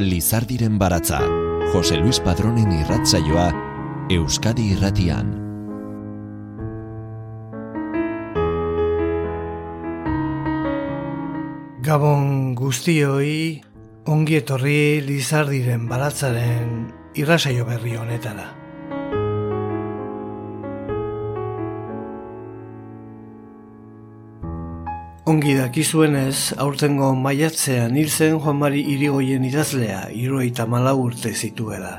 Lizardiren baratza, Jose Luis Padronen irratzaioa, Euskadi irratian. Gabon guztioi, ongi etorri Lizardiren baratzaren irratsaio berri honetara. Ongi dakizuenez, aurtengo maiatzean hil zen Juan Mari Irigoyen idazlea, iroita malau urte zituela.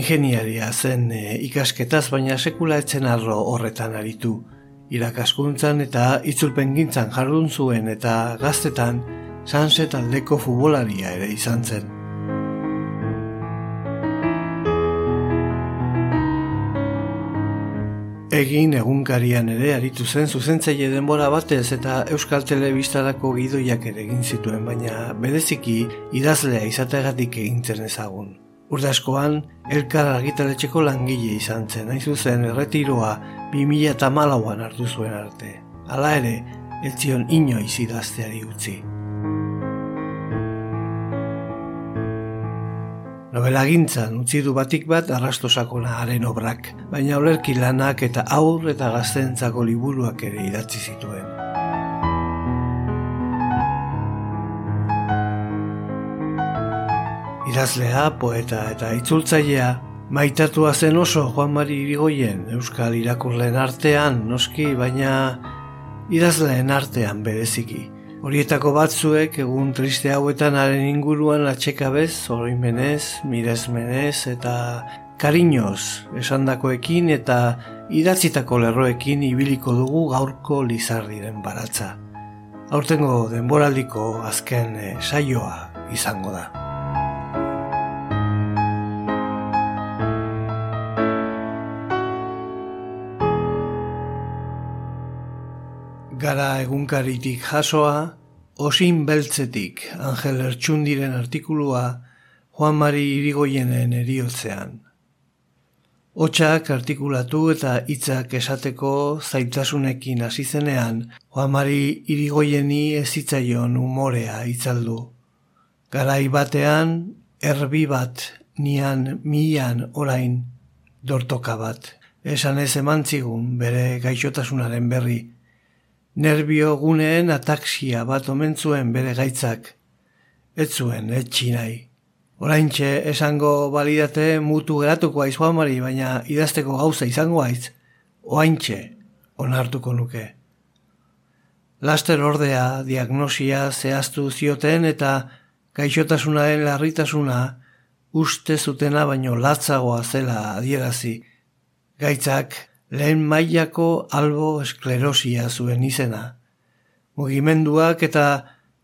Ingeniaria zen e, ikasketaz, baina sekula etzen arro horretan aritu. Irakaskuntzan eta itzulpen gintzan jardun zuen eta gaztetan sanset aldeko futbolaria ere izan zen. Egin egunkarian ere aritu zen zuzentzaile denbora batez eta Euskal Telebistarako gidoiak ere egin zituen, baina bereziki idazlea izategatik egin zen ezagun. Urdaskoan, elkar argitaletxeko langile izan zen, nahi zuzen erretiroa 2000 eta malauan hartu zuen arte. Hala ere, ez zion inoiz idazteari utzi. Novela gintzan utzi du batik bat arrastosakona haren obrak, baina olerki lanak eta aur eta gaztentzako liburuak ere idatzi zituen. Idazlea, poeta eta itzultzailea, maitatua zen oso Juan Mari Irigoyen Euskal Irakurleen artean, noski, baina idazleen artean bereziki. Horietako batzuek egun triste hauetan haren inguruan atxekabez, oroimenez, miresmenez eta kariñoz esandakoekin eta idatzitako lerroekin ibiliko dugu gaurko lizardiren baratza. Aurtengo denboraldiko azken eh, saioa izango da. Gara egunkaritik jasoa, osin beltzetik Angel Ertsundiren artikulua Juan Mari Irigoyenen eriotzean. Otsak artikulatu eta hitzak esateko zaitasunekin hasi zenean, Juan Mari Irigoyeni ezitzaion umorea itzaldu. Garai batean, erbi bat, nian mian orain, dortoka bat. Esan ez emantzigun bere gaixotasunaren berri, Nerbio guneen ataksia bat omentzuen bere gaitzak. Ez zuen, etxi nahi. Oraintxe esango balidate mutu geratuko aiz Mari, baina idazteko gauza izango aiz, oaintxe onartuko nuke. Laster ordea diagnosia zehaztu zioten eta gaixotasunaren larritasuna uste zutena baino latzagoa zela adierazi. Gaitzak lehen mailako albo esklerosia zuen izena. Mugimenduak eta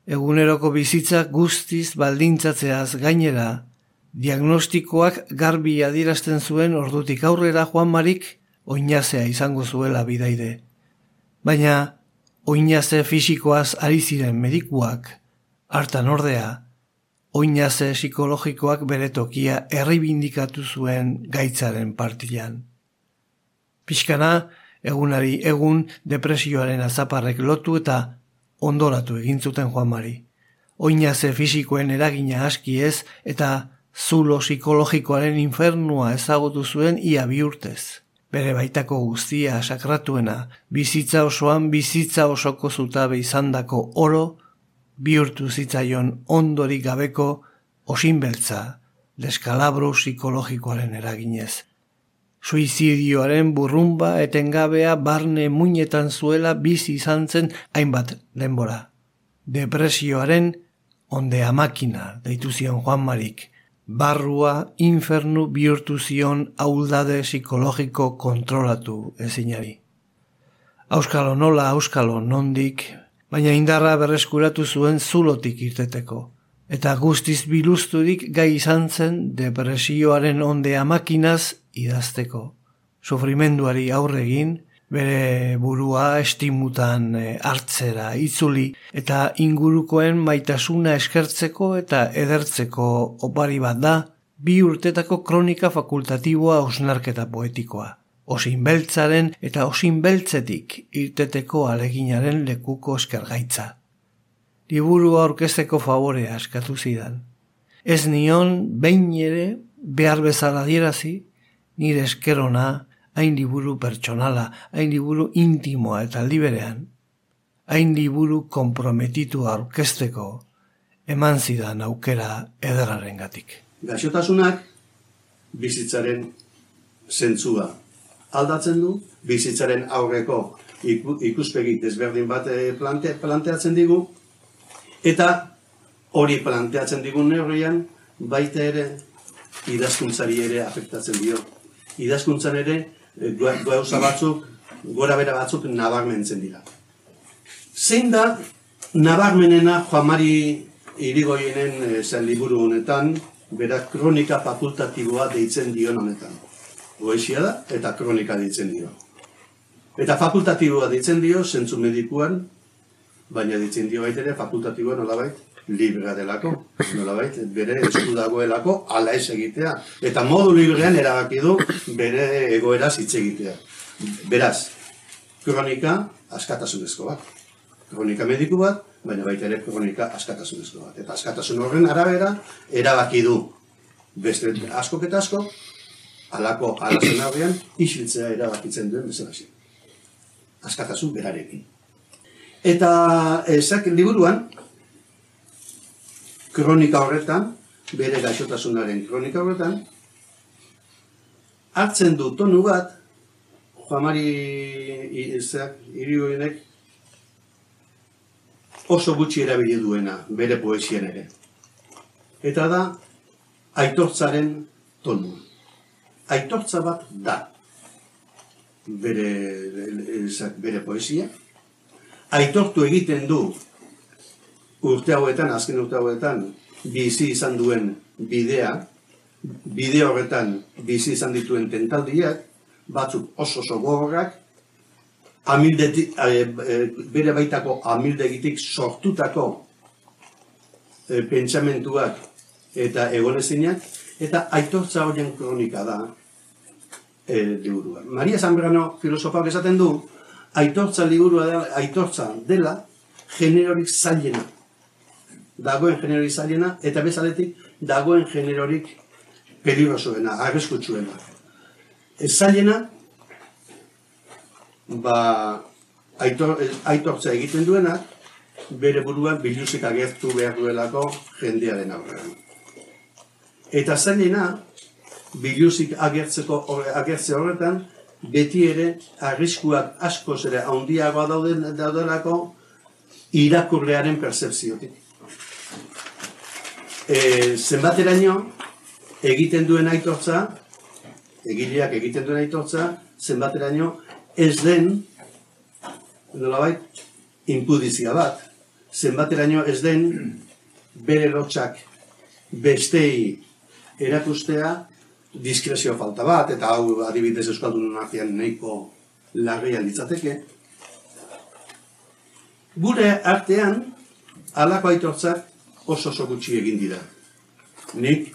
eguneroko bizitzak guztiz baldintzatzeaz gainera, diagnostikoak garbi adierazten zuen ordutik aurrera Juan Marik oinazea izango zuela bidaide. Baina, oinaze fisikoaz ari ziren medikuak, hartan ordea, oinaze psikologikoak bere tokia erribindikatu zuen gaitzaren partilan. Pixkana, egunari egun depresioaren azaparrek lotu eta ondoratu egin zuten Juan Mari. Oinaze fisikoen eragina aski ez eta zulo psikologikoaren infernua ezagutu zuen ia bihurtez. Bere baitako guztia sakratuena, bizitza osoan bizitza osoko zutabe izandako oro, bihurtu zitzaion ondorik gabeko osinbeltza, deskalabro psikologikoaren eraginez suizidioaren burrumba etengabea barne muinetan zuela bizi izan zen hainbat denbora. Depresioaren ondea makina deitu zion Juan Marik, barrua infernu bihurtu zion auldade psikologiko kontrolatu ezinari. Auskalo nola, auskalo nondik, baina indarra berreskuratu zuen zulotik irteteko. Eta guztiz biluzturik gai izan zen depresioaren ondea makinaz idazteko. Sofrimenduari aurre egin, bere burua estimutan eh, hartzera itzuli eta ingurukoen maitasuna eskertzeko eta edertzeko opari bat da, bi urtetako kronika fakultatiboa osnarketa poetikoa. osinbeltzaren eta osinbeltzetik irteteko aleginaren lekuko eskergaitza. Liburua orkesteko favorea eskatu zidan. Ez nion behin ere behar bezala dierazi, nire eskerona, hain liburu pertsonala, hain liburu intimoa eta liberean, hain liburu komprometitu orkesteko eman zidan aukera edararen gatik. Gaixotasunak bizitzaren zentzua aldatzen du, bizitzaren aurreko ikuspegi desberdin bat eh, plante, planteatzen digu, eta hori planteatzen digun neurrian, baita ere idazkuntzari ere afektatzen dio. Idazkuntzan ere, eh, gauza batzuk, gora bera batzuk nabarmentzen dira. Zein da, nabarmenena Juan irigoienen eh, zen liburu honetan, berak kronika fakultatiboa deitzen dion honetan. Goizia da, eta kronika deitzen dio. Eta fakultatiboa deitzen dio, zentzu medikuan, baina deitzen dio baitere, fakultatiboa nolabait, librea delako, nolabait, bere esku dagoelako, ala ez egitea. Eta modu librean erabaki du bere egoera hitz egitea. Beraz, kronika askatasunezko bat. Kronika mediku bat, baina baita ere kronika askatasunezko bat. Eta askatasun horren arabera, erabaki du beste asko eta asko, alako alazen aurrean, isiltzea erabakitzen duen bezala Askatasun berarekin. Eta ezak liburuan, kronika horretan, bere gaixotasunaren kronika horretan, hartzen du tonu bat, Juamari ezak, irigoenek, oso gutxi erabili duena, bere poesien ere. Eta da, aitortzaren tonu. Aitortza bat da, bere, bere poesia. Aitortu egiten du urte hauetan, azken urte hauetan, bizi izan duen bidea, bide horretan bizi izan dituen tentaldiak, batzuk oso oso gogorrak, e, bere baitako amildegitik sortutako e, pentsamentuak eta egonezinak, eta aitortza horien kronika da e, liburua. Maria Zambrano filosofak esaten du, aitortza liburua dela, aitortza dela generorik zailena. Dagoen generorik zailena, eta bezaletik dagoen generorik peligrosoena, arreskutsuena. Ez zailena, ba, aitor, aitortza egiten duena, bere buruan biluzik agertu behar duelako jendearen aurrean. Eta zailena, biluzik agertzeko agertze horretan, beti ere arriskuak asko ere handiagoa dauden daudelako irakurlearen percepziotik. E, zenbateraino egiten duen aitortza, egileak egiten duen aitortza, zenbateraino ez den, nolabait, impudizia bat, zenbateraino ez den, bere lotxak bestei erakustea, diskrezio falta bat, eta hau adibidez euskaldun artean nahiko larria litzateke. Gure artean, alako aitortzak oso oso gutxi egin dira. Nik,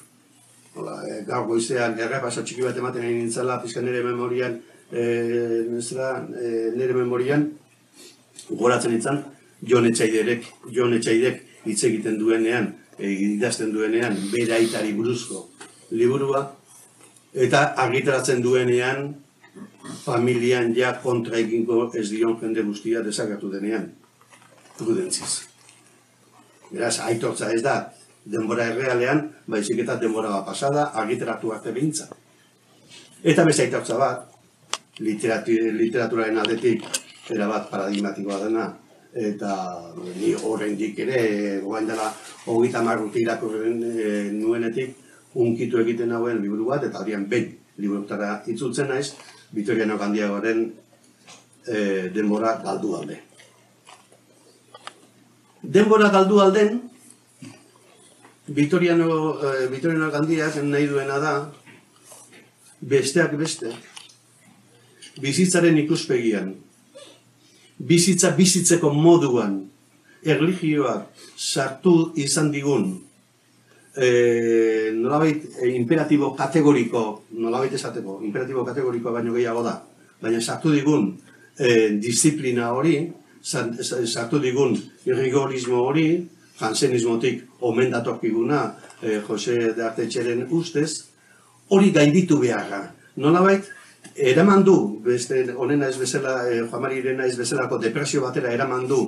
hola, e, gaur goizean, errepasa txiki bat ematen egin nintzala, pizkan ere memorian, e, e, nire memorian goratzen izan Jon Etxaiderek, Jon Etxaidek hitz egiten duenean, e, idazten duenean, bere aitari buruzko liburua, eta argitaratzen duenean, familian ja kontra egingo ez dion jende guztia desagertu denean, prudentziz. Beraz, aitortza ez da, denbora errealean, baizik eta denbora bat pasada, argitaratu arte behintza. Eta beste aitortza bat, literaturaren aldetik erabat paradigmatikoa dena eta ni oraindik ere goain dela hogeita marrute irakurren e, nuenetik unkitu egiten hauen liburu bat eta horian behin liburutara itzultzen naiz Vitoriano Gandiagoaren e, denbora galdu alde. Denbora galdu alden Vitoriano, e, Vitoriano Gandiak nahi duena da besteak beste bizitzaren ikuspegian, bizitza bizitzeko moduan, erligioak sartu izan digun e, nolabait e, imperatibo kategoriko, nolabait esateko, imperatibo kategorikoa baino gehiago da, baina sartu digun e, disiplina hori, sartu digun rigorismo hori, jansenismotik omen datorkiguna e, Jose de Artetxeren ustez, hori gainditu beharra. Nolabait, eraman du, beste honena ez bezala, e, Juan ez bezalako depresio batera eraman du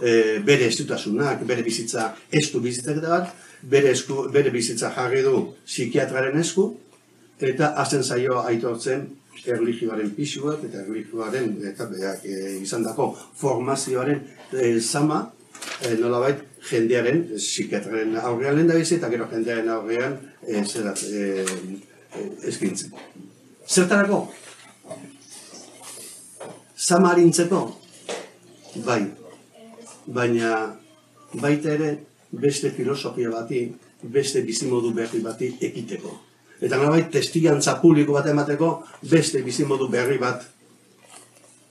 e, bere estutasunak, bere bizitza estu bizitzak da bat, bere, esku, bere bizitza jarri du psikiatraren esku, eta hazen zaio aitortzen erligioaren pisuak eta erligioaren eta beak e, izan dako formazioaren e, zama, e, nolabait jendearen, psikiatraren aurrean lehen da bizi, eta gero jendearen aurrean e, zerat, e, e, eskintzen. Zertarako? Zama harintzeko? Bai. Baina baita ere beste filosofia bati, beste bizimodu berri bati ekiteko. Eta nolabait testigantza publiko bat emateko beste bizimodu berri bat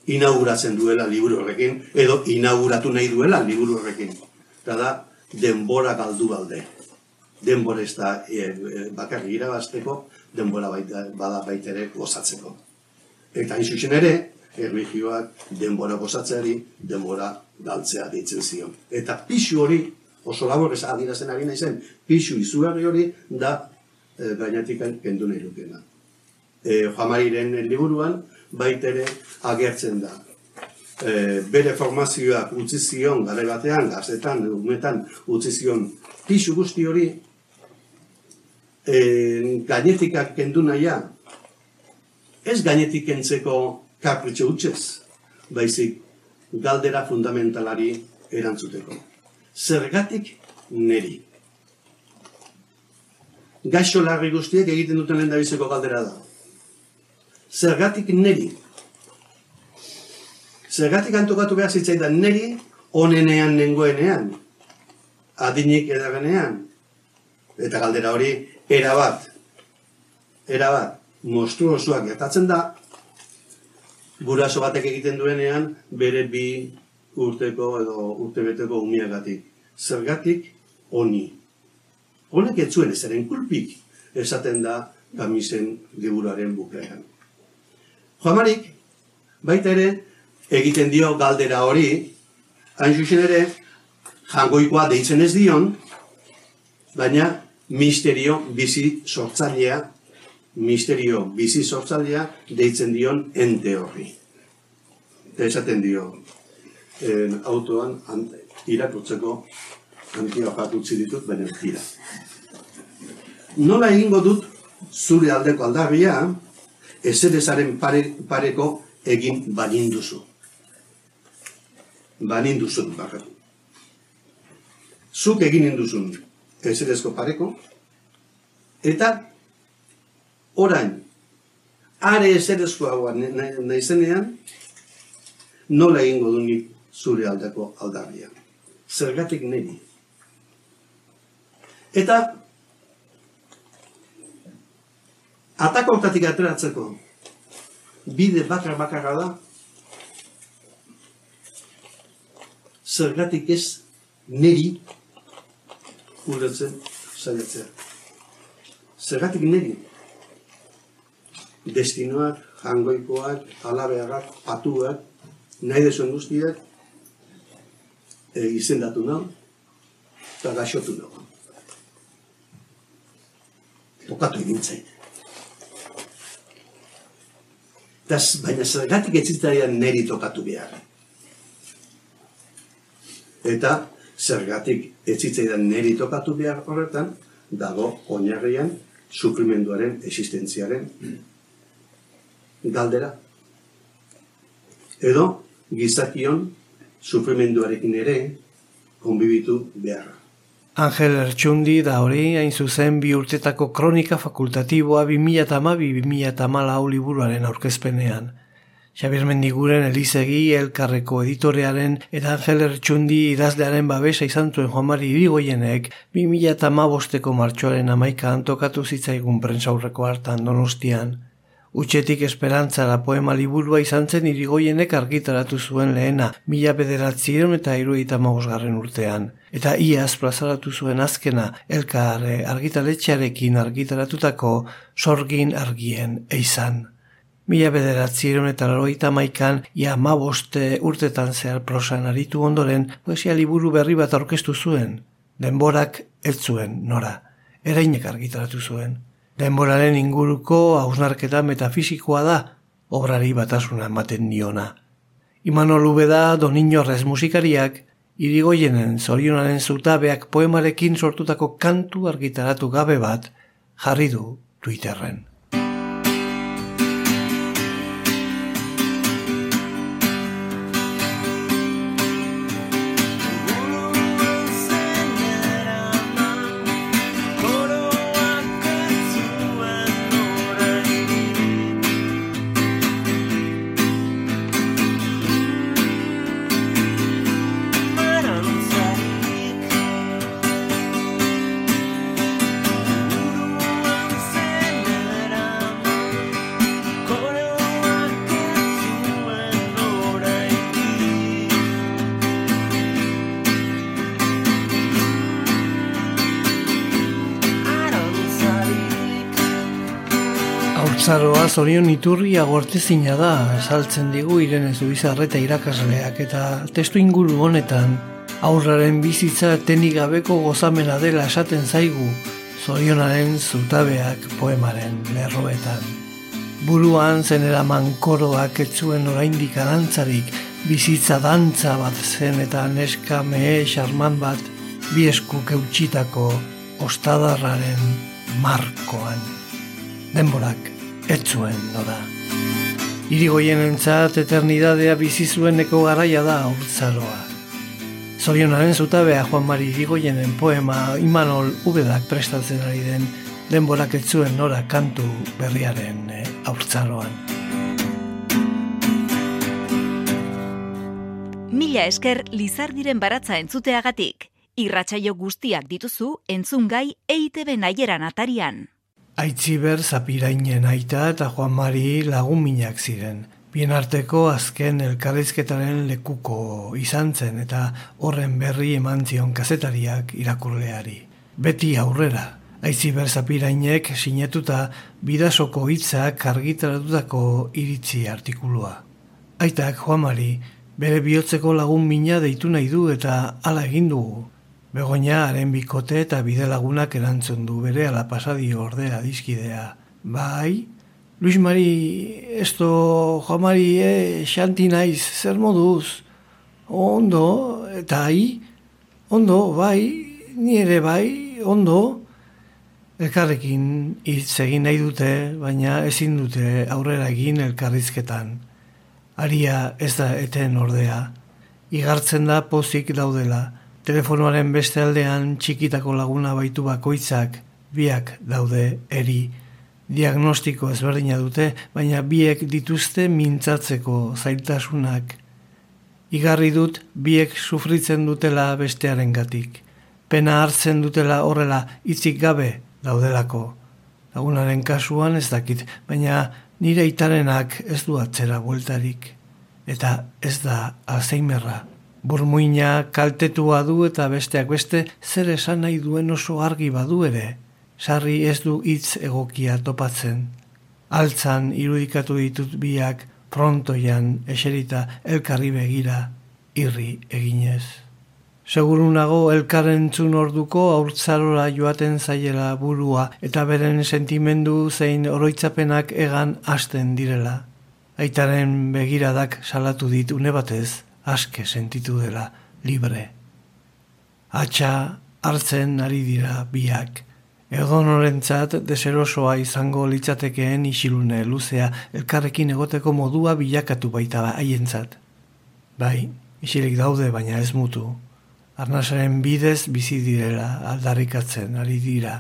inauguratzen duela liburu horrekin, edo inauguratu nahi duela liburu horrekin. Eta da, denbora galdu balde. Denbora ez da e, e, bakarri irabazteko, denbora baita, bada baitere gozatzeko. Eta hain ere, erligioak denbora gozatzeari, denbora galtzea ditzen zion. Eta pixu hori, oso labor ez adirazen ari nahi zen, pixu izugarri hori da e, gainatik kendu nahi lukena. E, Joamariren liburuan, baitere agertzen da. E, bere formazioak utzi zion gare batean, gazetan, umetan utzi zion pisu guzti hori, e, gainetikak kendu naia, ez gainetik kentzeko kapritxo utxez, baizik galdera fundamentalari erantzuteko. Zergatik neri. Gaixo larri guztiek egiten duten lehen da galdera da. Zergatik neri. Zergatik antokatu behar zitzaidan neri, onenean nengoenean. Adinik edagenean. Eta galdera hori, erabat. Erabat. Monstruosuak gertatzen da, guraso batek egiten duenean, bere bi urteko edo urtebeteko umiagatik. Zergatik, oni. Honek ez zuen ezaren kulpik, esaten da, kamisen liburuaren bukaeran. Joamarik, baita ere, egiten dio galdera hori, hain zuzen ere, jangoikoa deitzen ez dion, baina misterio bizi sortzailea, misterio bizi sortzailea deitzen dion ente horri. Eta esaten dio, en, autoan irakurtzeko antia utzi ditut, baina tira. Nola egingo dut zure aldeko aldarria, ezerezaren pare, pareko egin baninduzu. Baninduzu, bakatu. Zuk egin induzun ezerezko pareko, eta orain, are ezerezko hau nahi nola egingo du zure aldeko aldarria. Zergatik niri. Eta atakortatik ateratzeko bide bakar bakarra da zergatik ez neri ulertzen zailatzea. Zergatik neri destinoak, jangoikoak, alabeagak, patuak, nahi desuen guztiak e, izendatu nahi eta gaixotu nahi. Tokatu egin Das, baina zergatik etzitzaian neri tokatu behar. Eta zergatik etzitzaian neri tokatu behar horretan, dago oinarrian sufrimenduaren existentziaren galdera. Edo gizakion sufrimenduarekin ere konbibitu beharra. Angel Ertsundi da hori hain zuzen bi urtetako kronika fakultatiboa 2008-2008 liburuaren aurkezpenean. Xabier Mendiguren Elizegi elkarreko editorearen eta Angel Ertsundi idazlearen babesa izan zuen Juanmari Irigoienek 2008-ko martxoaren amaika antokatu zitzaigun prentsaurreko hartan donostian. Utxetik esperantzara poema liburua izan zen irigoienek argitaratu zuen lehena, mila bederatziron eta iruita mausgarren urtean. Eta iaz plazaratu zuen azkena, elkarre argitaletxearekin argitaratutako sorgin argien eizan. Mila bederatziron eta laroita maikan, ia ma boste urtetan zehar prosan aritu ondoren, poesia liburu berri bat aurkeztu zuen. Denborak ez zuen, nora. Erainek argitaratu zuen. Denboraren inguruko hausnarketa metafisikoa da, obrari batasuna ematen diona. Imanol Ubeda Donino Rez musikariak, irigoienen zorionaren zutabeak poemarekin sortutako kantu argitaratu gabe bat jarri du Twitterren. Azaroa zorion iturri agortezina da, saltzen digu irene zubizarreta irakasleak eta testu inguru honetan aurraren bizitza tenik gabeko gozamena dela esaten zaigu zorionaren zutabeak poemaren lerroetan. Buruan zenera mankoroak etzuen oraindik arantzarik bizitza dantza bat zen eta neska mehe xarman bat biesku keutxitako ostadarraren markoan. Denborak ez zuen noda. Irigoien entzat eternidadea bizi zueneko garaia da urtzaroa. Zorionaren zutabea Juan Mari Irigoienen poema Imanol Ubedak prestatzen ari den denborak ez zuen nora kantu berriaren e, aurtzaroan. Mila esker Lizardiren baratza entzuteagatik. Irratsaio guztiak dituzu entzungai EITB naieran atarian. Aitziber zapirainen aita eta Juan Mari lagun minak ziren. Bien arteko azken elkarrizketaren lekuko izan zen eta horren berri eman zion kazetariak irakurleari. Beti aurrera, Aitziber zapirainek sinetuta bidasoko hitzak argitaratutako iritzi artikulua. Aitak Juan Mari bere bihotzeko lagun mina deitu nahi du eta hala egin dugu. Begoña haren bikote eta bide lagunak erantzun du bere ala pasadio ordea dizkidea. Bai, Luis Mari, esto, Jo Mari, eh, xanti naiz, zer moduz? Ondo, eta ai? Ondo, bai, ni ere bai, ondo? Elkarrekin hitz egin nahi dute, baina ezin dute aurrera egin elkarrizketan. Aria ez da eten ordea. Igartzen da pozik daudela. Telefonoaren beste aldean txikitako laguna baitu bakoitzak, biak daude eri. Diagnostiko ezberdina dute, baina biek dituzte mintzatzeko zailtasunak. Igarri dut biek sufritzen dutela bestearen gatik. Pena hartzen dutela horrela itzik gabe daudelako. Lagunaren kasuan ez dakit, baina nire itarenak ez du atzera bueltarik. Eta ez da alzheimerra. Burmuina kaltetua du eta besteak beste zer esan nahi duen oso argi badu ere. Sarri ez du hitz egokia topatzen. Altzan irudikatu ditut biak prontoian eserita elkarri begira irri eginez. Seguru nago elkarren txun orduko aurtzarora joaten zaiela burua eta beren sentimendu zein oroitzapenak egan hasten direla. Aitaren begiradak salatu dit une batez aske sentitu dela libre. Atxa hartzen ari dira biak. Egon norentzat deserosoa izango litzatekeen isilune luzea elkarrekin egoteko modua bilakatu baita haientzat. Bai, isilik daude baina ez mutu. Arnasaren bidez bizi direla aldarrikatzen ari dira.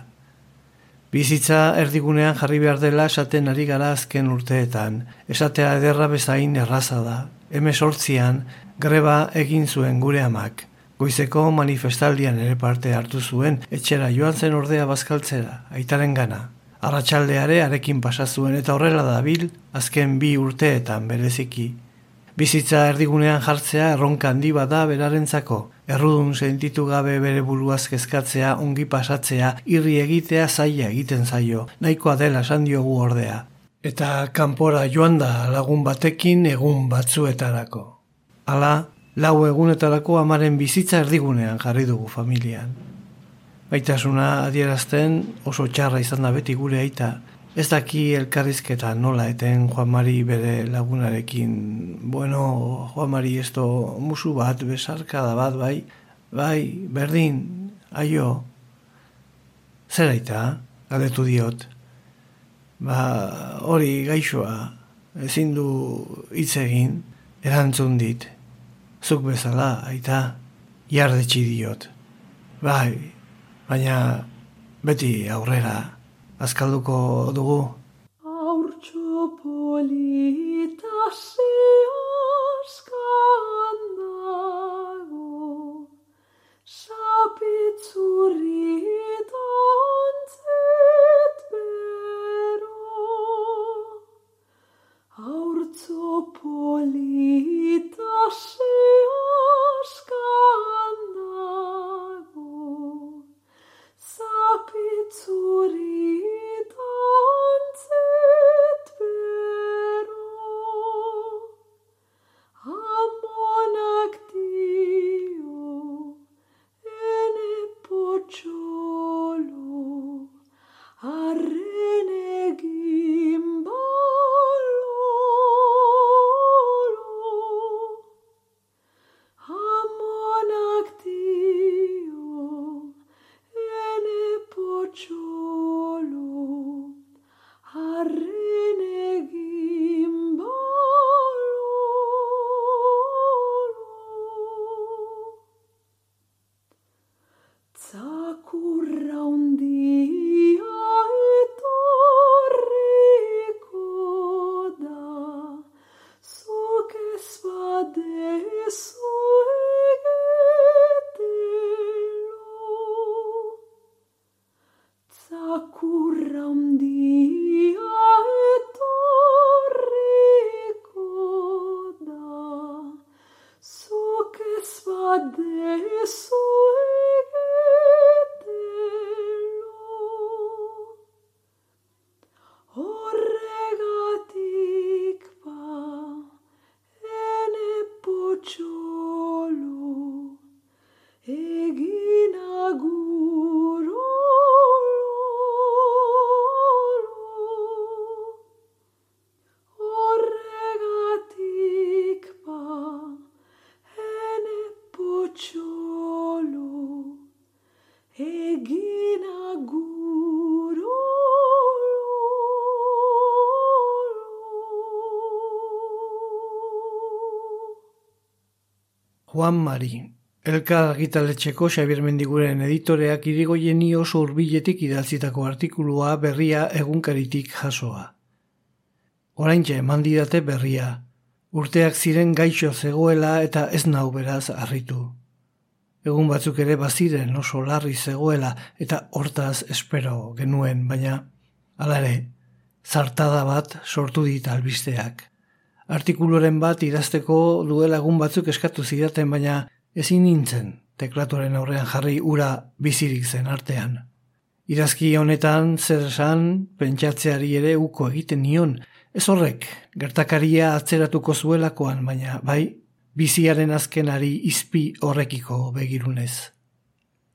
Bizitza erdigunean jarri behar dela esaten ari gara azken urteetan. Esatea ederra bezain erraza da. Hemesortzian greba egin zuen gure amak. Goizeko manifestaldian ere parte hartu zuen, etxera joan zen ordea bazkaltzera, aitaren gana. Arratxaldeare arekin pasazuen eta horrela dabil, azken bi urteetan bereziki. Bizitza erdigunean jartzea erronka handi bada berarentzako. Errudun sentitu gabe bere buruaz kezkatzea, ongi pasatzea, irri egitea zaila egiten zaio, nahikoa dela esan diogu ordea. Eta kanpora joan da lagun batekin egun batzuetarako. Hala, lau egunetarako amaren bizitza erdigunean jarri dugu familian. Baitasuna adierazten oso txarra izan da beti gure aita, Ez daki elkarrizketa nola eten Juan Mari bere lagunarekin. Bueno, Juan Mari esto musu bat, besarkada bat, bai, bai, berdin, aio. Zer aita, galdetu diot. Ba, hori gaixoa, ezin du hitz egin, erantzun dit. Zuk bezala, aita, jardetxi diot. Bai, baina beti aurrera azkalduko dugu. Aurtxo polita ze askan dago, sapitzurri dantzet Aurtxo polita ze askan dago, sapitzurri Juan Mari, elkar argitaletxeko Xabier Mendiguren editoreak irigoien oso urbiletik idaltzitako artikulua berria egunkaritik jasoa. Oraintxe eman didate berria, urteak ziren gaixo zegoela eta ez nau beraz harritu. Egun batzuk ere baziren oso larri zegoela eta hortaz espero genuen, baina, alare, zartada bat sortu dit albisteak. Artikuluren bat idazteko duela egun batzuk eskatu zidaten, baina ezin nintzen teklatuaren aurrean jarri ura bizirik zen artean. Idazki honetan zer esan pentsatzeari ere uko egiten nion, ez horrek gertakaria atzeratuko zuelakoan, baina bai biziaren azkenari izpi horrekiko begirunez.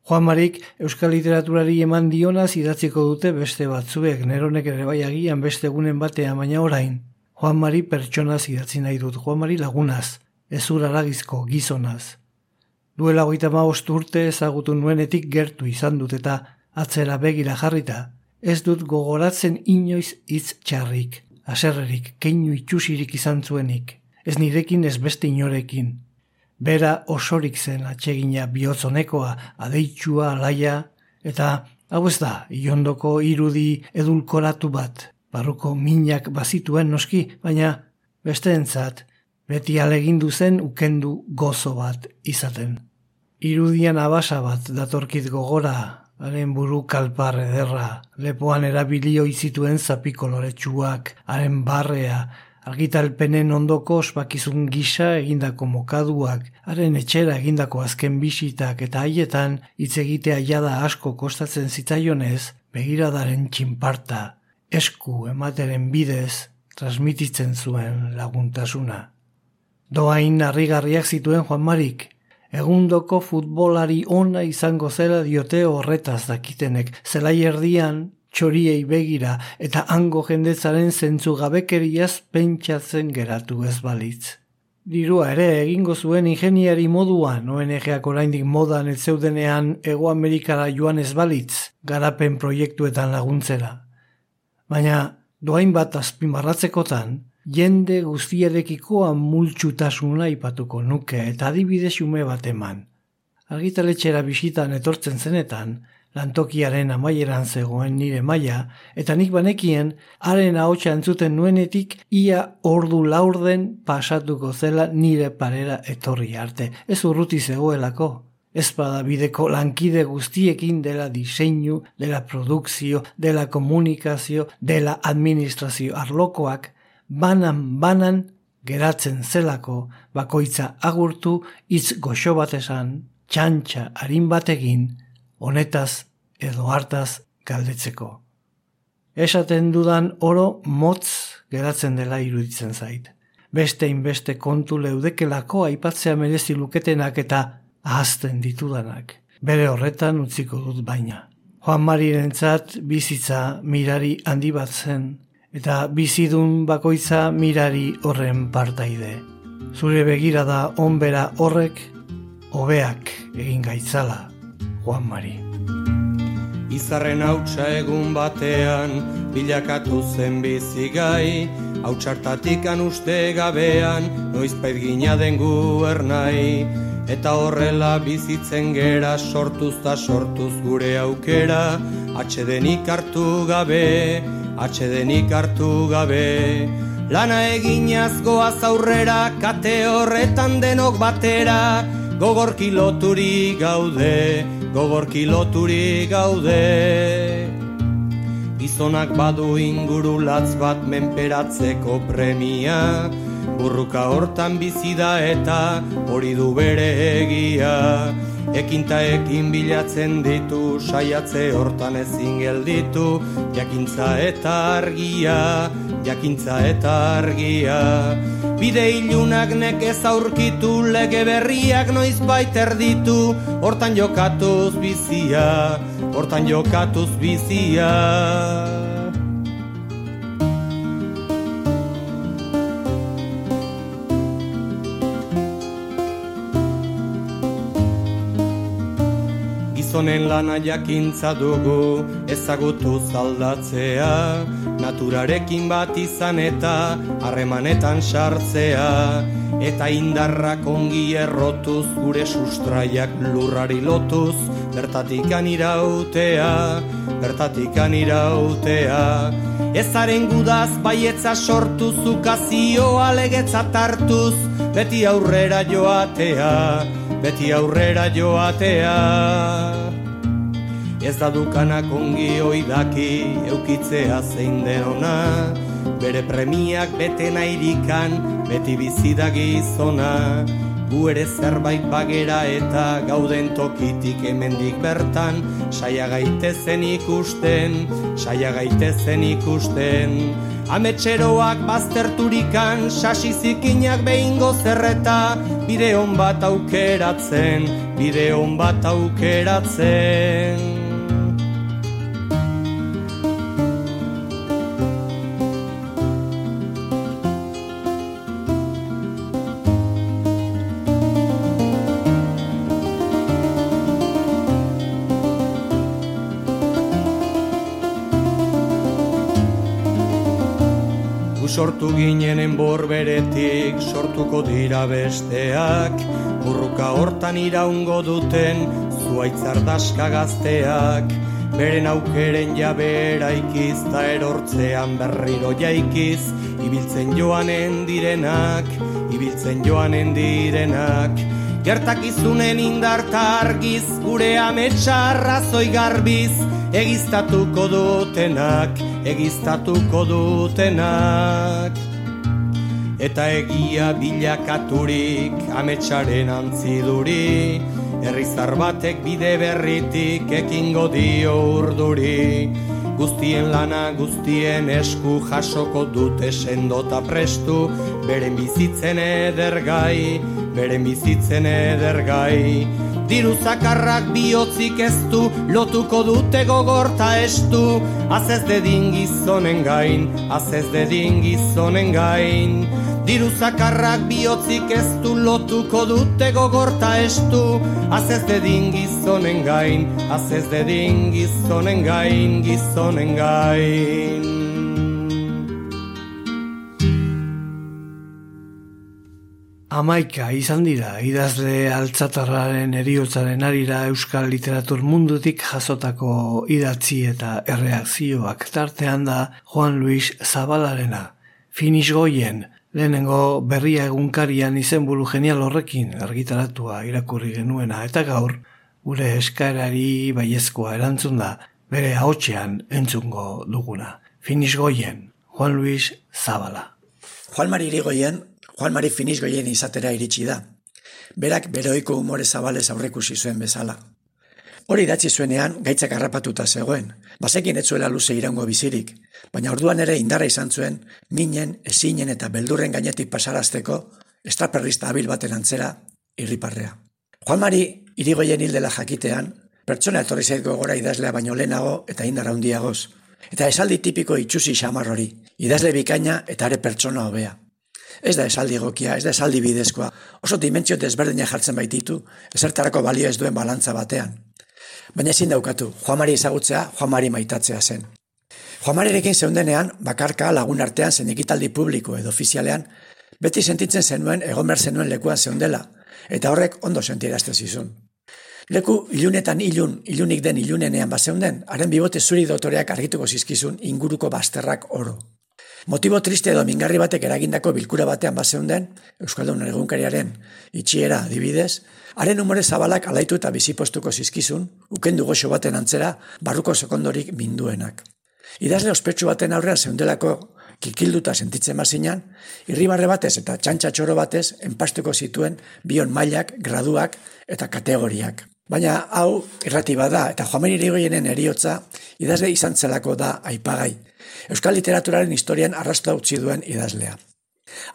Juan Marik Euskal Literaturari eman dionaz idatziko dute beste batzuek, neronek ere bai agian beste egunen batean, baina orain, Juan Mari pertsonaz idatzi nahi dut, Juan Mari lagunaz, ez uraragizko gizonaz. Duela goita urte ezagutu nuenetik gertu izan dut eta atzera begira jarrita, ez dut gogoratzen inoiz hitz txarrik, aserrerik, keinu itxusirik izan zuenik, ez nirekin ez beste inorekin. Bera osorik zen atsegina bihotzonekoa, adeitsua, alaia, eta hau ez da, iondoko irudi edulkoratu bat, barruko minak bazituen noski, baina beste entzat, beti alegindu zen ukendu gozo bat izaten. Irudian abasa bat datorkit gogora, haren buru kalpar ederra, lepoan erabilio izituen zapikoloretsuak, haren barrea, argitalpenen ondoko ospakizun gisa egindako mokaduak, haren etxera egindako azken bisitak eta haietan hitz egitea jada asko kostatzen zitzaionez, begiradaren txinparta, esku emateren bidez, transmititzen zuen laguntasuna. Doain harrigarriak zituen Juan Marik, egundoko futbolari ona izango zela diote horretaz dakitenek, zelai erdian, txoriei begira eta hango jendetzaren zentzu gabekeriaz pentsatzen geratu ez balitz. Dirua ere egingo zuen ingeniari moduan, ONG-ak oraindik modan ez zeudenean Ego Amerikara joan ez balitz, garapen proiektuetan laguntzera. Baina, doain bat azpimarratzekotan, jende guztiarekikoa multxutasuna ipatuko nuke eta adibide xume bat eman. Argitaletxera bisitan etortzen zenetan, lantokiaren amaieran zegoen nire maila, eta nik banekien, haren ahotsa entzuten nuenetik, ia ordu laurden pasatuko zela nire parera etorri arte. Ez urruti zegoelako. Ez bada bideko lankide guztiekin dela diseinu, dela produkzio, dela komunikazio, dela administrazio arlokoak, banan banan geratzen zelako bakoitza agurtu hitz goxo bat esan, txantxa harin bategin, honetaz edo hartaz galdetzeko. Esaten dudan oro motz geratzen dela iruditzen zait. Beste inbeste kontu leudekelako aipatzea merezi luketenak eta ahazten ditudanak. Bere horretan utziko dut baina. Juan Marirentzat bizitza mirari handi bat zen, eta bizidun bakoitza mirari horren partaide. Zure begira da onbera horrek, hobeak egin gaitzala, Juan Mari. Izarren hautsa egun batean, bilakatu zen bizigai, hautsartatikan uste gabean, noizpait gina den ernai, eta horrela bizitzen gera sortuz ta sortuz gure aukera, atxedenik hartu gabe, atxedenik hartu gabe. Lana eginaz goaz aurrera kate horretan denok batera. Gogorki loturi gaude, gogorki loturi gaude Gizonak badu inguru latz bat menperatzeko premia. Burruka hortan bizi da eta hori du bere egia. Ekinta ekin bilatzen ditu, saiatze hortan ezin gelditu, jakintza eta argia, jakintza eta argia. Bide ilunak nekez aurkitu, lege berriak noiz baiter ditu, hortan jokatuz bizia, hortan jokatuz bizia. Gizonen lana jakintza dugu ezagutu zaldatzea. Naturarekin bat izan eta harremanetan sartzea. Eta indarrak ongi errotuz gure sustraiak lurrari lotuz bertatikan irautea bertatikan irautea ezaren gudaz baietza sortuz ukazio alegetza tartuz beti aurrera joatea beti aurrera joatea. Ez da dukanak ongi oidaki eukitzea zein denona Bere premiak bete nairikan beti bizida gizona Gu ere zerbait bagera eta gauden tokitik hemendik bertan Saia gaitezen ikusten, saia gaitezen ikusten Ametxeroak bazterturikan, sasi zikinak behingo zerreta, bide hon bat aukeratzen, bide hon bat aukeratzen. Sortu ginenen borberetik sortuko dira besteak. Burruka hortan iraungo duten zuaitzar daska gazteak. Beren aukeren jabera ikiz ta erortzean berriro jaikiz. Ibiltzen joanen direnak ibiltzen joanen direnak. Gertakizunen indarta argiz, gure ametsa zoi garbiz, egiztatuko dutenak, egiztatuko dutenak. Eta egia bilakaturik, ametsaren antziduri, herrizar batek bide berritik, ekingo dio urduri. Guztien lana, guztien esku jasoko dute sendota prestu, beren bizitzen edergai, beren bizitzen edergai. Diru zakarrak bihotzik ez du, lotuko dute gogorta estu, az ez dedin gizonen gain, az ez dedin gizonen gain. Diru zakarrak bihotzik ez du lotuko dute gogorta estu Az ez dedin gizonen gain, az ez dedin gizonen gain, gizonen gain Amaika izan dira idazle altzatarraren eriotzaren arira euskal literatur mundutik jasotako idatzi eta erreakzioak tartean da Juan Luis Zabalarena. Finish goien, Lehenengo berria egunkarian izenburu genial horrekin argitaratua irakurri genuena eta gaur gure eskaerari baiezkoa erantzun da bere ahotsean entzungo duguna. Finis goien, Juan Luis Zabala. Juan Mari irigoien, Juan Mari finis goien izatera iritsi da. Berak beroiko umore zabalez aurrekusi zuen bezala. Hori datzi zuenean gaitzak harrapatuta zegoen, bazekin etzuela luze irango bizirik, baina orduan ere indarra izan zuen, minen, ezinen eta beldurren gainetik pasarazteko, estraperrista abil baten antzera, irriparrea. Juan Mari, irigoien hildela jakitean, pertsona etorri zaitko gora idazlea baino lehenago eta indara handiagoz. Eta esaldi tipiko itxusi xamar hori, idazle bikaina eta are pertsona hobea. Ez da esaldi egokia, ez da esaldi bidezkoa, oso dimentsio desberdina jartzen baititu, ezertarako balio ez duen balantza batean. Baina ezin daukatu, Juamari ezagutzea, Juamari maitatzea zen. Juamarirekin zeundenean, bakarka lagun artean zen ekitaldi publiko edo ofizialean, beti sentitzen zenuen egon behar zenuen lekuan zeundela, eta horrek ondo sentirazte zizun. Leku ilunetan ilun, ilunik den ilunenean bazeunden, haren bibote zuri dotoreak argituko zizkizun inguruko bazterrak oro. Motibo triste edo mingarri batek eragindako bilkura batean bazeunden, Euskaldun egunkariaren itxiera dibidez, haren umore zabalak alaitu eta bizipostuko zizkizun, ukendu goxo baten antzera, barruko sekondorik minduenak. Idazle ospetsu baten aurrean zeundelako kikilduta sentitzen mazinan, irribarre batez eta txantxa txoro batez enpastuko zituen bion mailak, graduak eta kategoriak. Baina hau irratiba da eta joamen irigoienen eriotza idazle izan zelako da aipagai, Euskal literaturaren historian arrastoa utzi duen idazlea.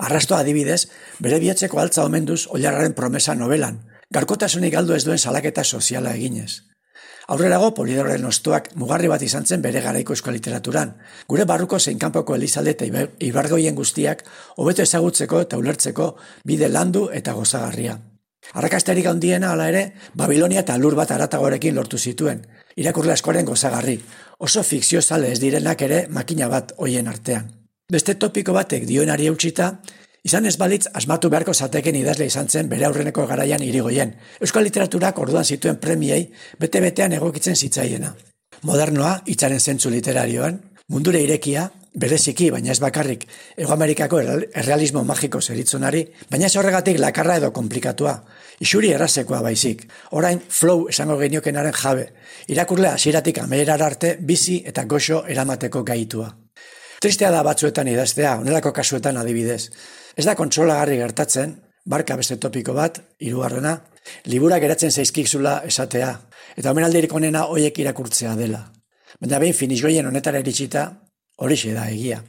Arrastoa adibidez, bere bihatzeko altza omenduz oilarraren promesa novelan, garkotasunik galdu ez duen salaketa soziala eginez. Aurrerago polidoren ostuak mugarri bat izan zen bere garaiko euskal literaturan. Gure barruko zein kanpoko elizalde eta ibargoien guztiak hobeto ezagutzeko eta ulertzeko bide landu eta gozagarria. Arrakasterik handiena hala ere, Babilonia eta lur bat aratagorekin lortu zituen, irakurle askoren gozagarri, oso fikzio zale ez direnak ere makina bat hoien artean. Beste topiko batek dioenari eutxita, izan ez balitz asmatu beharko zateken idazle izan zen bere aurreneko garaian irigoien. Euskal literaturak orduan zituen premiei bete-betean egokitzen zitzaiena. Modernoa, itzaren zentzu literarioan, mundure irekia, bereziki, baina ez bakarrik, Ego Amerikako errealismo magiko zeritzonari, baina ez horregatik lakarra edo komplikatua, isuri errazekoa baizik, orain flow esango geniokenaren jabe, irakurle hasieratik amerar arte bizi eta goxo eramateko gaitua. Tristea da batzuetan idaztea, onelako kasuetan adibidez. Ez da kontrolagarri gertatzen, barka beste topiko bat, hirugarrena, libura geratzen zaizkizula esatea, eta omenaldirik onena hoiek irakurtzea dela. Baina behin finisgoien honetara eritxita, horixe da egia.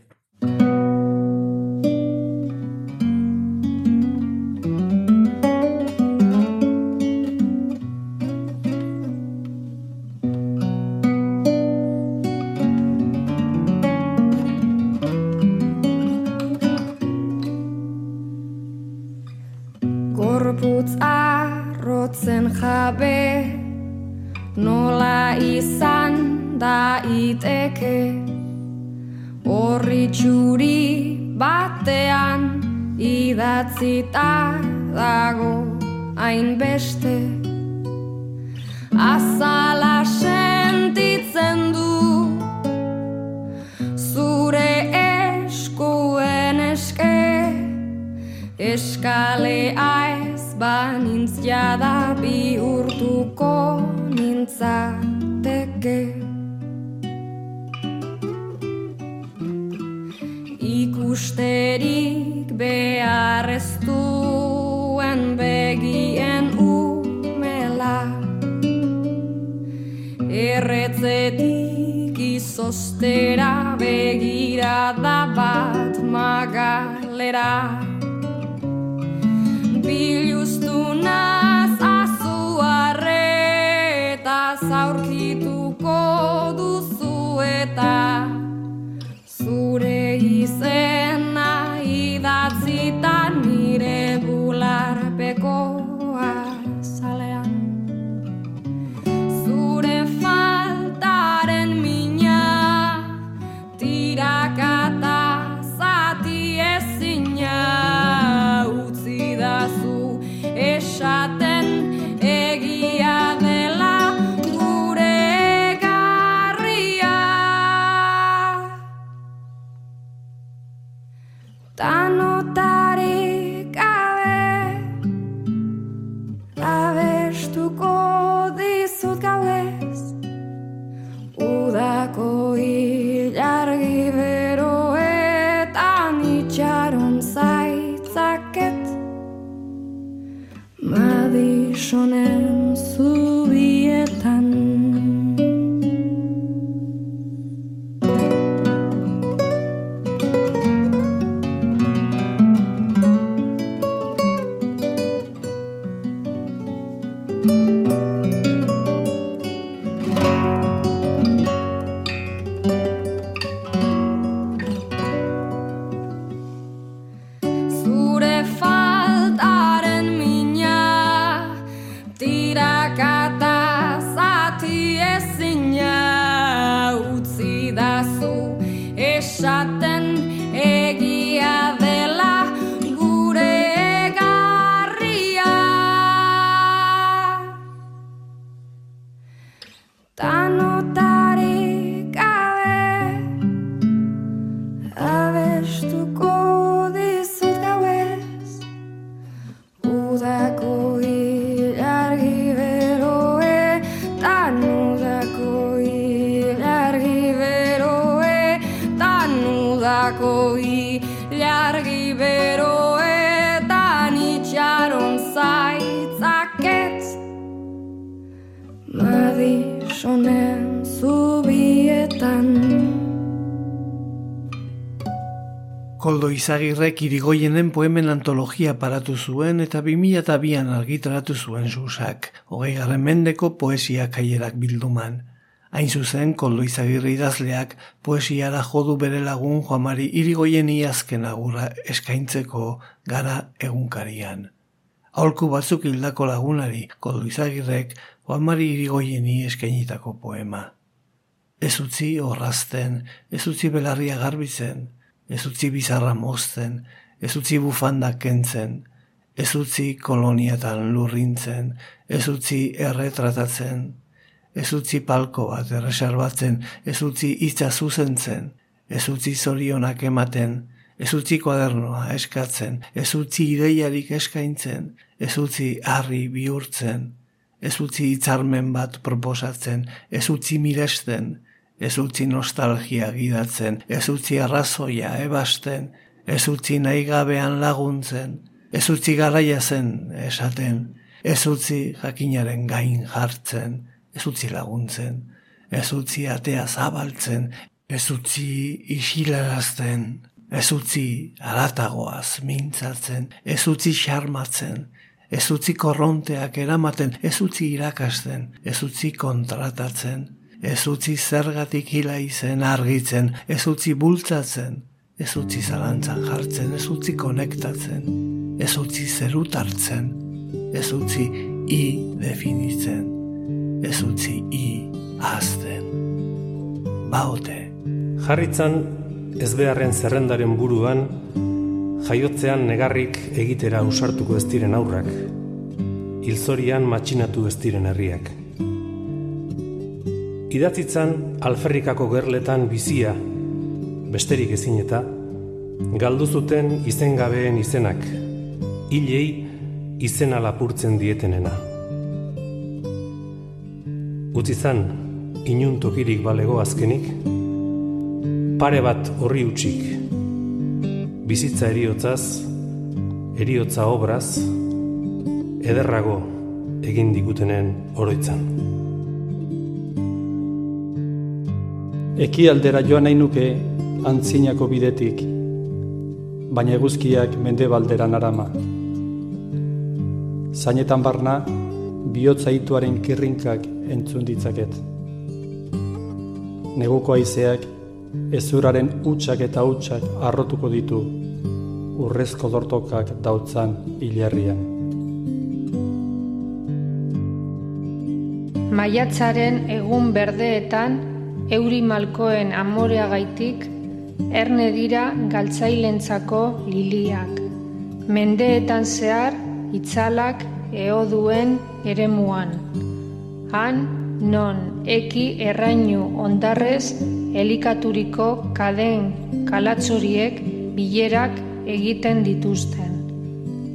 Gorputz arrotzen jabe Nola izan da iteke Horri txuri batean idatzita dago hainbeste. Azala sentitzen du zure eskuen eske. Eskalea ez banintz jada bihurtuko nintzateke Ikusterik beharreztuen begien umela. Erretzetik izostera begirada bat magalera. Biluztu Izagirrek irigoienen poemen antologia paratu zuen eta 2002an argitaratu zuen susak, hogei garren mendeko poesia kaierak bilduman. Hain zuzen, Koldo Izagirre idazleak poesiara jodu bere lagun Juamari irigoien iazken agurra eskaintzeko gara egunkarian. Aholku batzuk hildako lagunari, Koldo Izagirrek Juamari irigoieni eskainitako poema. Ez utzi horrazten, ez utzi belarria garbitzen, ez utzi bizarra mozten, ez utzi bufandak kentzen, ez utzi koloniatan lurrintzen, ez utzi erretratatzen, ez utzi palko bat erreserbatzen, ez utzi hitza zuzentzen, ez utzi zorionak ematen, ez utzi kuadernoa eskatzen, ez utzi ideiarik eskaintzen, ez utzi harri bihurtzen, ez utzi hitzarmen bat proposatzen, ez utzi miresten, ez utzi nostalgia gidatzen, ez utzi arrazoia ebasten, ez utzi nahi gabean laguntzen, ez utzi garaia zen esaten, ez utzi jakinaren gain jartzen, ez utzi laguntzen, ez utzi atea zabaltzen, ez utzi isilarazten, ez utzi aratagoaz mintzatzen, ez utzi xarmatzen, ez utzi korronteak eramaten, ez utzi irakasten, ez utzi kontratatzen, ez utzi zergatik hila izen argitzen, ez utzi bultzatzen, ez utzi zalantzan jartzen, ez utzi konektatzen, ez utzi zerutartzen, ez utzi i definitzen, ez utzi i azten. Baote. Jarritzan ez beharren zerrendaren buruan, jaiotzean negarrik egitera usartuko ez diren aurrak, hilzorian matxinatu ez diren herriak. Idatzitzan alferrikako gerletan bizia, besterik ezin eta, galdu zuten izengabeen izenak, hilei izena lapurtzen dietenena. Utzi zan, inun tokirik balego azkenik, pare bat horri utxik, bizitza eriotzaz, eriotza obraz, ederrago egin digutenen oroitzan. Eki aldera joan nahi nuke antzinako bidetik, baina eguzkiak mende balderan arama. Zainetan barna, bihotza ituaren kirrinkak entzun ditzaket. Neguko aizeak, ezuraren utxak eta utxak arrotuko ditu, urrezko dortokak dautzan hilerrian. Maiatzaren egun berdeetan, euri malkoen amoreagaitik, erne dira galtzailentzako liliak. Mendeetan zehar, itzalak eo duen eremuan. Han, non, eki errainu ondarrez, elikaturiko kaden kalatzoriek bilerak egiten dituzten.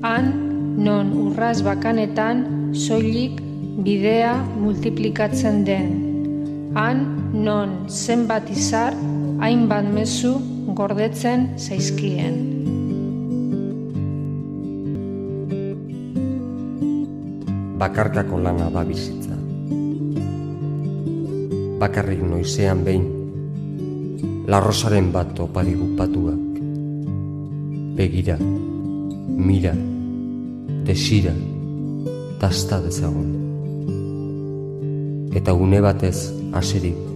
Han, non urraz bakanetan, soilik bidea multiplikatzen den. Han, non zenbat izar hainbat mezu gordetzen zaizkien. Bakarkako lana da bizitza. Bakarrik noizean behin, larrosaren bat opadigu patuak. Begira, mira, desira, tasta dezagun. Eta une batez aserik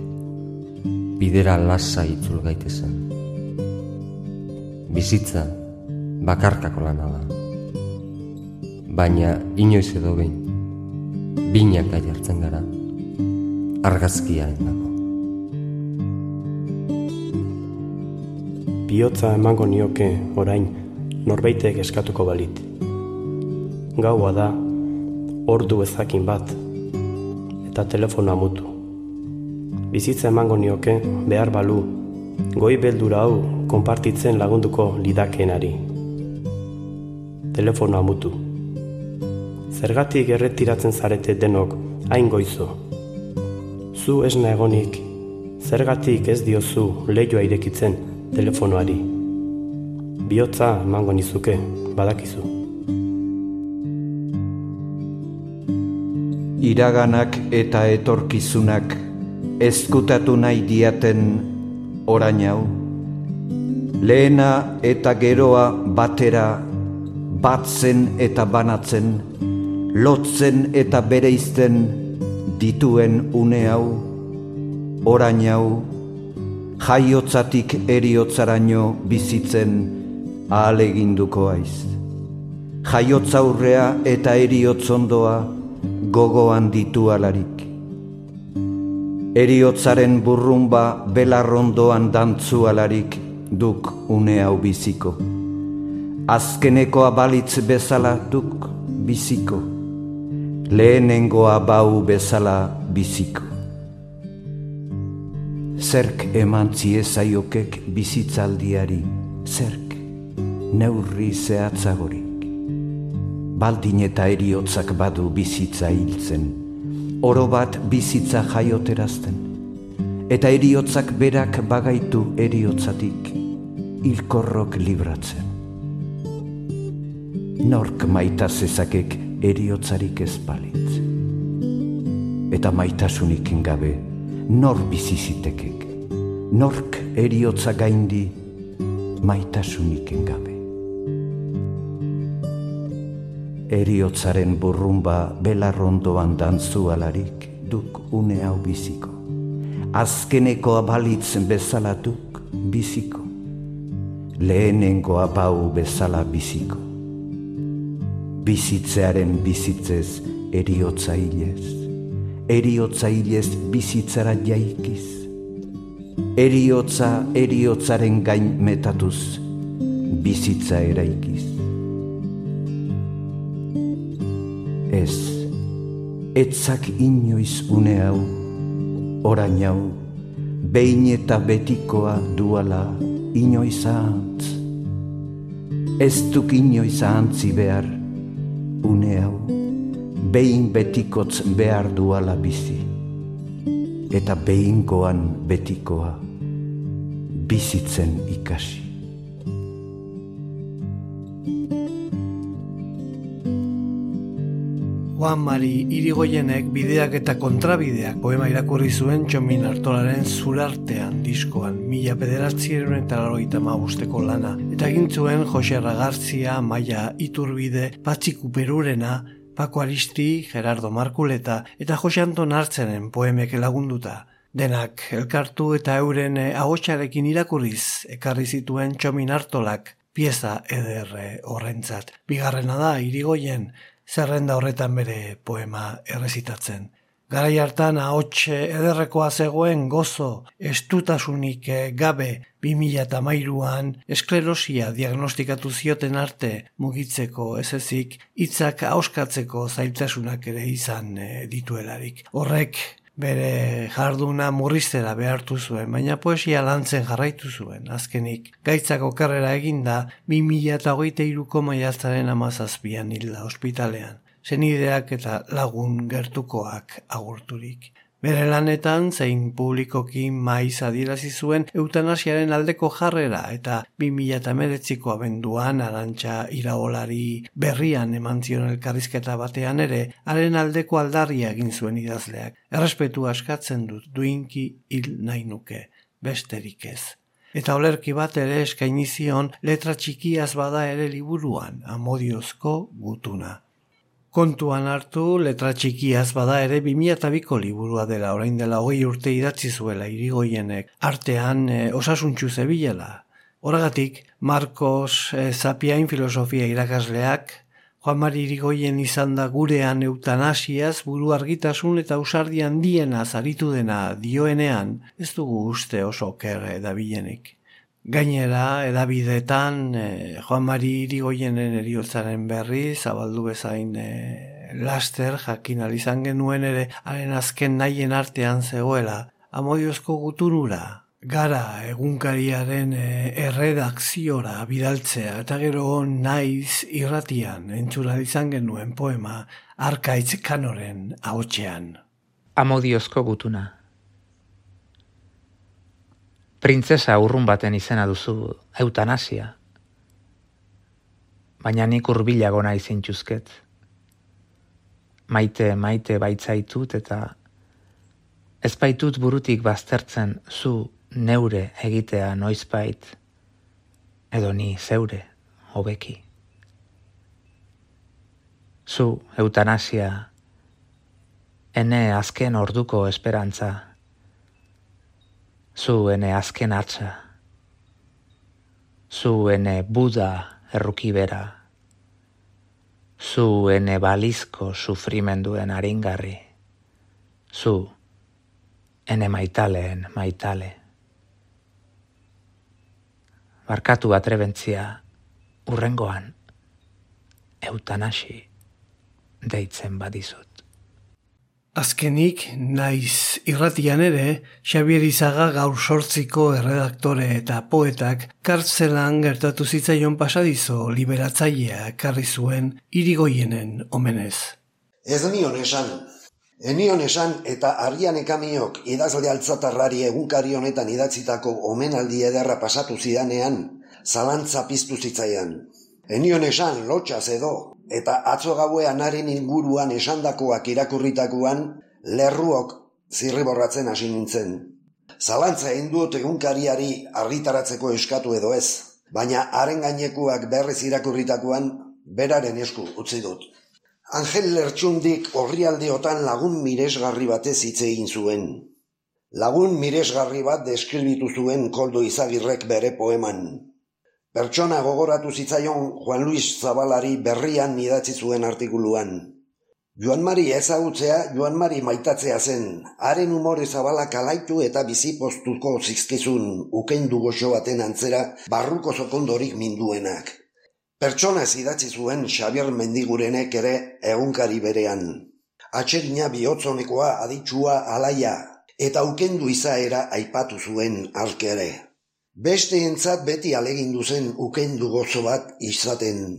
bidera lasa itzul gaitezen. Bizitza bakarkako lana da. Baina inoiz edo behin, binak jartzen gara, argazkia endako. Biotza emango nioke orain norbeitek eskatuko balit. Gaua da, ordu ezakin bat, eta telefonoa mutu bizitza emango nioke behar balu, goi beldura hau konpartitzen lagunduko lidakenari. Telefonoa mutu. Zergatik erretiratzen zarete denok hain goizo. Zu esna egonik, zergatik ez diozu lehioa irekitzen telefonoari. Biotza emango nizuke, badakizu. Iraganak eta etorkizunak ezkutatu nahi diaten orain hau. Lehena eta geroa batera batzen eta banatzen, lotzen eta bereizten dituen une hau, orain hau, jaiotzatik eriotzaraino bizitzen ahaleginduko aiz. Jaiotza aurrea eta eriotzondoa gogoan ditu alarik. Eriotzaren burrumba belarrondoan dantzu alarik duk une hau biziko. Azkenekoa balitz bezala duk biziko. Lehenengoa bau bezala biziko. Zerk emantzi ezaiokek bizitzaldiari, zerk neurri zehatzagorik. Baldin eta eriotzak badu bizitza hiltzen, oro bat bizitza jaioterazten, eta eriotzak berak bagaitu eriotzatik, ilkorrok libratzen. Nork maita zezakek eriotzarik ez eta maitasunik gabe nor bizizitekek, nork eriotza gaindi maitasunik gabe. Eriotzaren burrumba belarrondoan dantzu alarik duk une hau biziko. Azkeneko abalitzen bezala duk biziko. Lehenengo abau bezala biziko. Bizitzearen bizitzez eriotza hilez. Eriotza hilez bizitzara jaikiz. Eriotza eriotzaren gain metatuz bizitza eraikiz. Ez, etzak inoiz une hau, orain hau, behin eta betikoa duala inoiz ahantz. Ez duk inoiz ahantzi behar, une hau, behin betikotz behar duala bizi, eta behingoan betikoa bizitzen ikasi. Juan Mari Irigoyenek bideak eta kontrabideak poema irakurri zuen Txomin Artolaren zurartean diskoan, mila pederatzieren eta laroita mausteko lana. Eta egin zuen Jose Ragarzia, Maia Iturbide, Patxiku Perurena, Paco Aristi, Gerardo Markuleta eta Jose Anton Artzenen poemek lagunduta. Denak elkartu eta euren ahotsarekin irakurriz ekarri zituen Txomin Artolak pieza ederre horrentzat. Bigarrena da, irigoien, zerrenda horretan bere poema errezitatzen. Garai hartan ahots ederrekoa zegoen gozo estutasunik gabe 2013an esklerosia diagnostikatu zioten arte mugitzeko ez ezik hitzak auskatzeko zailtasunak ere izan eh, dituelarik. Horrek bere jarduna murriztera behartu zuen, baina poesia lantzen jarraitu zuen, azkenik. Gaitzako karrera eginda, 2008ko maiaztaren amazazpian hilda ospitalean. Zenideak eta lagun gertukoak agurturik. Bere lanetan zein publikoki maiz adierazi zuen eutanasiaren aldeko jarrera eta 2008ko abenduan arantxa iraolari berrian eman zion elkarrizketa batean ere haren aldeko aldarria egin zuen idazleak. Errespetu askatzen dut duinki hil nahi nuke, besterik ez. Eta olerki bat ere eskainizion letra txikiaz bada ere liburuan, amodiozko gutuna. Kontuan hartu, letra txikiaz bada ere 2002ko liburua dela, orain dela hogei urte idatzi zuela irigoienek, artean e, osasuntxu zebilela. Horagatik, Marcos e, Zapiain filosofia irakasleak, Juan Mari Irigoien izan da gurean eutanasiaz buru argitasun eta usardi handiena zaritu dena dioenean, ez dugu uste oso kerre da bilenik. Gainera, edabidetan, e, Joan Mari Irigoienen eriotzaren berri, zabaldu bezain e, laster, jakin izan genuen ere, haren azken nahien artean zegoela, amodiozko gutunura, gara egunkariaren e, erredakziora bidaltzea, eta gero naiz irratian entzura izan genuen poema, arkaitz kanoren haotxean. Amodiozko gutuna. Printzesa urrun baten izena duzu eutanasia. Baina nik urbilago nahi zintxuzket. Maite, maite baitzaitut eta ez baitut burutik baztertzen zu neure egitea noizbait edo ni zeure hobeki. Zu eutanasia ene azken orduko esperantza zu ene azken atza, zu ene Buda errukibera, zu ene balizko sufrimenduen aringarri, zu ene maitaleen maitale. Barkatu atrebentzia urrengoan eutanasi deitzen badizut. Azkenik, naiz irratian ere, Xabier Izaga gaur sortziko erredaktore eta poetak kartzelan gertatu zitzaion pasadizo liberatzailea karri zuen irigoienen omenez. Ez nion esan, enion esan eta arian ekamiok idazle altzatarrari egunkari honetan idatzitako omenaldi ederra pasatu zidanean, zalantza piztu zitzaian. Enion esan, lotxaz edo, eta atzo gauean haren inguruan esandakoak irakurritakoan, lerruok zirriborratzen hasi nintzen. Zalantza induot egunkariari argitaratzeko eskatu edo ez, baina haren gainekuak berriz irakurritakoan, beraren esku utzi dut. Angel Lertxundik horrialdeotan lagun miresgarri batez hitz egin zuen. Lagun miresgarri bat deskribitu zuen koldo izagirrek bere poeman. Pertsona gogoratu zitzaion Juan Luis Zabalari berrian idatzi zuen artikuluan. Joan Mari ezagutzea Joan Mari maitatzea zen, haren umore zabala kalaitu eta bizi postuko zizkizun ukeindu goxo baten antzera barruko zokondorik minduenak. Pertsona ez idatzi zuen Xabier Mendigurenek ere egunkari berean. Atxegina bihotzonekoa aditsua alaia eta ukendu izaera aipatu zuen alkere. Beste entzat beti alegindu zen ukendu gozo bat izaten.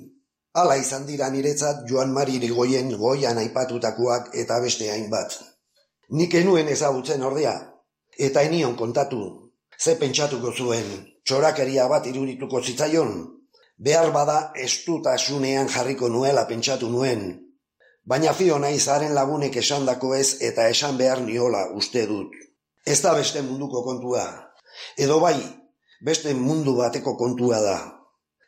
Hala izan dira niretzat Joan Mari Irigoyen goian aipatutakoak eta beste hainbat. Nik enuen ezagutzen ordea, eta enion kontatu, ze pentsatuko zuen, txorakeria bat irudituko zitzaion, behar bada estutasunean jarriko nuela pentsatu nuen, baina fio nahi zaren lagunek esandako ez eta esan behar niola uste dut. Ez da beste munduko kontua, edo bai, beste mundu bateko kontua da.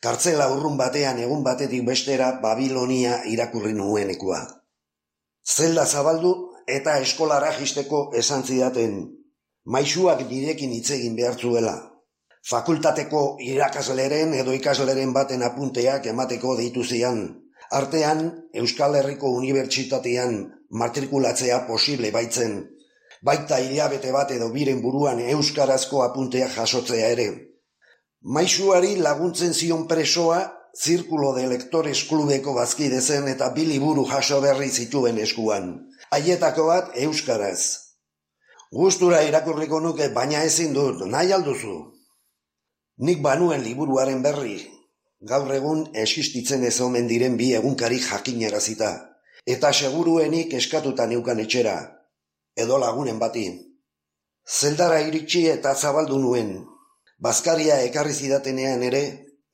Kartzela urrun batean egun batetik bestera Babilonia irakurri nuenekua. Zelda zabaldu eta eskolara jisteko esan zidaten. Maixuak direkin hitz egin behar zuela. Fakultateko irakasleren edo ikasleren baten apunteak emateko deitu zian. Artean, Euskal Herriko Unibertsitatean matrikulatzea posible baitzen. Baita hilabete bat edo biren buruan euskarazko apunteak jasotzea ere. Maixuari laguntzen zion presoa, zirkulo de lektores klubeko bazkide zen eta biliburu jaso berri zituen eskuan. Haietako bat euskaraz. Gustura irakurriko nuke, baina ezin dut, nahi alduzu. Nik banuen liburuaren berri, gaur egun existitzen ez omen diren bi egunkari jakinarazita, eta seguruenik eskatuta neukan etxera, edo lagunen bati. Zeldara iritsi eta zabaldu nuen, Bazkaria ekarri zidatenean ere,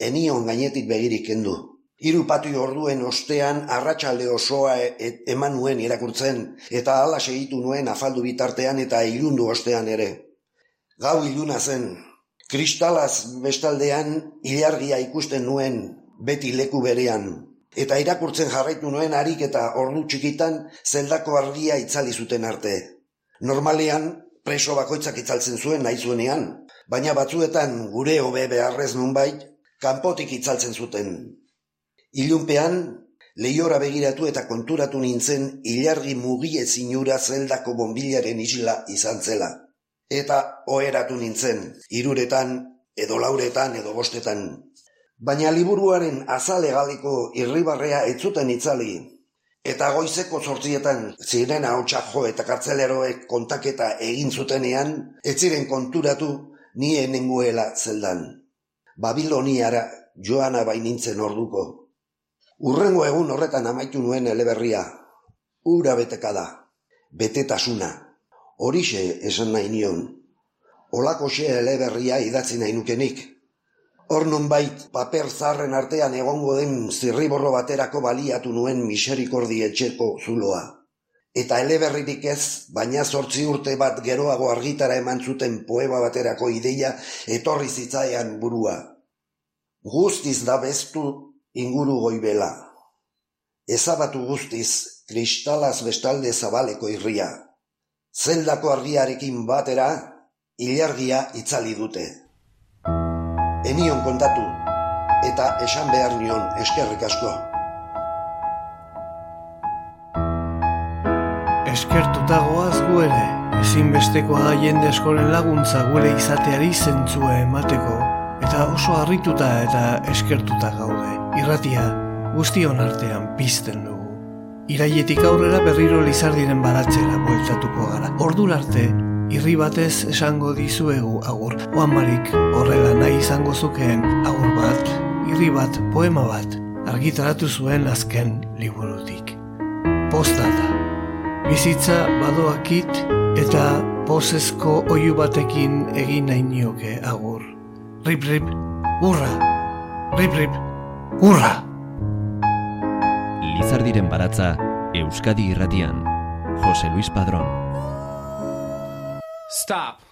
enion gainetik begirik kendu. Hiru patu orduen ostean arratsalde osoa e eman nuen irakurtzen, eta hala segitu nuen afaldu bitartean eta ilundu ostean ere. Gau iluna zen, kristalaz bestaldean ilargia ikusten nuen beti leku berean, eta irakurtzen jarraitu nuen harik eta ordu txikitan zeldako argia itzali zuten arte. Normalean, preso bakoitzak itzaltzen zuen nahi zuenean, baina batzuetan gure hobe beharrez nunbait, kanpotik itzaltzen zuten. Ilunpean, lehiora begiratu eta konturatu nintzen ilargi mugie zinura zeldako bombilaren isla izan zela. Eta oheratu nintzen, iruretan, edo lauretan, edo bostetan. Baina liburuaren azale galiko irribarrea etzuten itzali, eta goizeko zortzietan ziren hau jo eta kartzeleroek kontaketa egin zutenean, ez ziren konturatu ni enenguela zeldan. Babiloniara joana bainintzen orduko. Urrengo egun horretan amaitu nuen eleberria. Ura beteka da. Betetasuna. Horixe esan nahi nion. Olako eleberria idatzi nahi nukenik. Hor bait, paper zarren artean egongo den zirriborro baterako baliatu nuen miserikordi etxeko zuloa eta eleberririk ez, baina zortzi urte bat geroago argitara eman zuten poema baterako ideia etorri zitzaian burua. Guztiz da bestu inguru goibela. Ezabatu guztiz kristalaz bestalde zabaleko irria. Zeldako argiarekin batera, ilargia itzali dute. Enion kontatu, eta esan behar nion eskerrik asko. eskertuta goaz gu ere, ezinbestekoa da jende eskolen laguntza gure izateari zentzua emateko, eta oso harrituta eta eskertuta gaude. Irratia, guztion artean pizten dugu. Iraietik aurrera berriro lizardiren baratzera bueltatuko gara. Ordul arte, irri batez esango dizuegu agur. Oanmarik horrela nahi izango zukeen agur bat, irri bat, poema bat, argitaratu zuen azken liburutik. Postata bizitza badoakit eta pozezko oiu batekin egin nahi nioke agur. Rip, rip, urra! Rip, rip, urra! Lizardiren baratza, Euskadi irratian, Jose Luis Padrón. Stop!